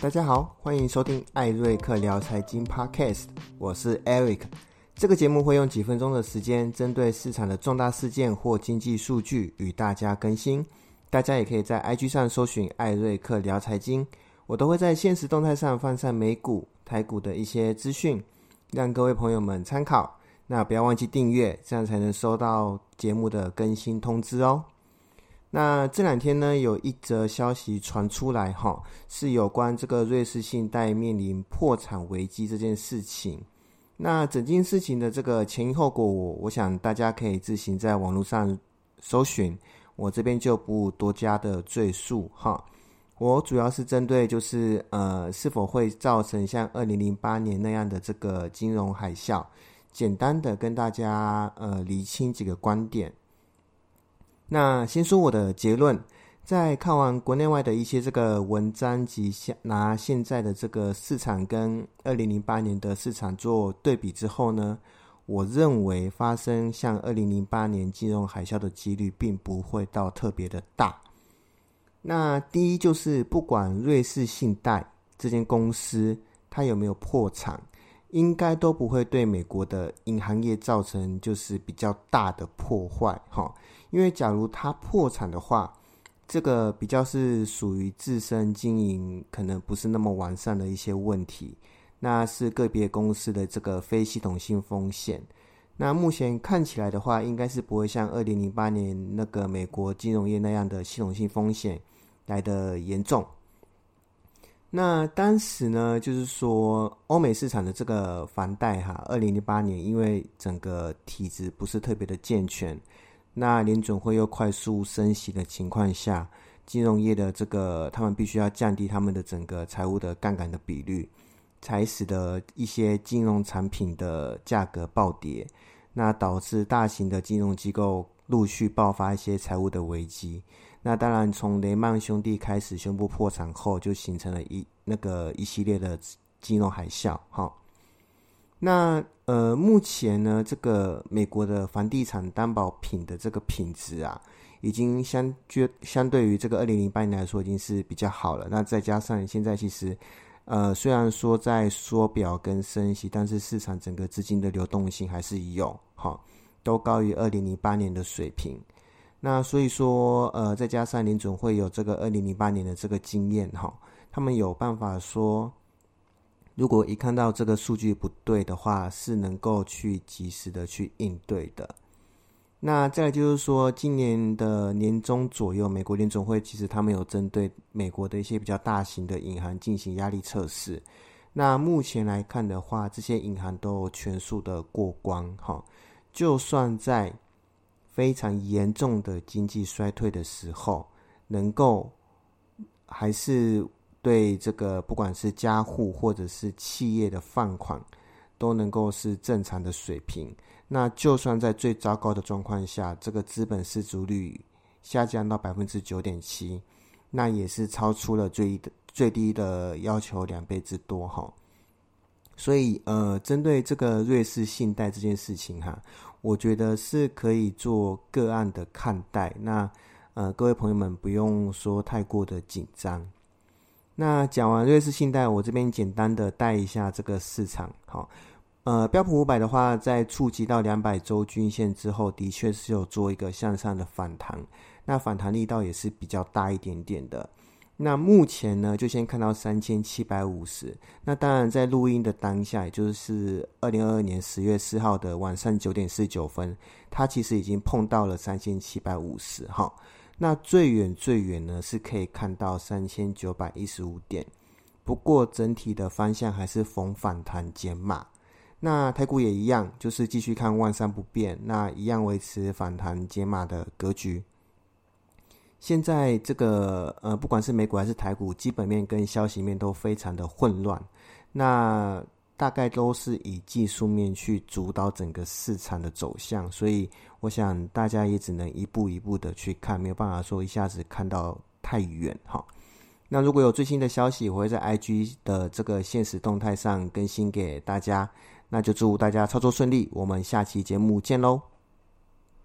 大家好，欢迎收听艾瑞克聊财经 Podcast，我是 Eric。这个节目会用几分钟的时间，针对市场的重大事件或经济数据与大家更新。大家也可以在 IG 上搜寻艾瑞克聊财经，我都会在现实动态上放上美股、台股的一些资讯，让各位朋友们参考。那不要忘记订阅，这样才能收到节目的更新通知哦。那这两天呢，有一则消息传出来，哈，是有关这个瑞士信贷面临破产危机这件事情。那整件事情的这个前因后果，我我想大家可以自行在网络上搜寻，我这边就不多加的赘述，哈。我主要是针对就是呃，是否会造成像二零零八年那样的这个金融海啸，简单的跟大家呃厘清几个观点。那先说我的结论，在看完国内外的一些这个文章及现拿现在的这个市场跟二零零八年的市场做对比之后呢，我认为发生像二零零八年金融海啸的几率并不会到特别的大。那第一就是不管瑞士信贷这间公司它有没有破产，应该都不会对美国的银行业造成就是比较大的破坏，哈。因为假如它破产的话，这个比较是属于自身经营可能不是那么完善的一些问题，那是个别公司的这个非系统性风险。那目前看起来的话，应该是不会像二零零八年那个美国金融业那样的系统性风险来的严重。那当时呢，就是说欧美市场的这个房贷哈，二零零八年因为整个体制不是特别的健全。那联准会又快速升息的情况下，金融业的这个他们必须要降低他们的整个财务的杠杆的比率，才使得一些金融产品的价格暴跌，那导致大型的金融机构陆续爆发一些财务的危机。那当然，从雷曼兄弟开始宣布破产后，就形成了一那个一系列的金融海啸，哈。那呃，目前呢，这个美国的房地产担保品的这个品质啊，已经相绝相对于这个二零零八年来说，已经是比较好了。那再加上现在其实，呃，虽然说在缩表跟升息，但是市场整个资金的流动性还是有，哈，都高于二零零八年的水平。那所以说，呃，再加上联总会有这个二零零八年的这个经验，哈，他们有办法说。如果一看到这个数据不对的话，是能够去及时的去应对的。那再就是说，今年的年中左右，美国联总会其实他们有针对美国的一些比较大型的银行进行压力测试。那目前来看的话，这些银行都全数的过关。哈，就算在非常严重的经济衰退的时候，能够还是。对这个，不管是家户或者是企业的放款，都能够是正常的水平。那就算在最糟糕的状况下，这个资本失足率下降到百分之九点七，那也是超出了最最低的要求两倍之多哈。所以呃，针对这个瑞士信贷这件事情哈，我觉得是可以做个案的看待。那呃，各位朋友们不用说太过的紧张。那讲完瑞士信贷，我这边简单的带一下这个市场。好，呃，标普五百的话，在触及到两百周均线之后，的确是有做一个向上的反弹。那反弹力道也是比较大一点点的。那目前呢，就先看到三千七百五十。那当然，在录音的当下，也就是二零二二年十月四号的晚上九点四十九分，它其实已经碰到了三千七百五十。哈。那最远最远呢，是可以看到三千九百一十五点，不过整体的方向还是逢反弹减码。那台股也一样，就是继续看万三不变，那一样维持反弹减码的格局。现在这个呃，不管是美股还是台股，基本面跟消息面都非常的混乱。那大概都是以技术面去主导整个市场的走向，所以我想大家也只能一步一步的去看，没有办法说一下子看到太远哈。那如果有最新的消息，我会在 IG 的这个现实动态上更新给大家。那就祝大家操作顺利，我们下期节目见喽。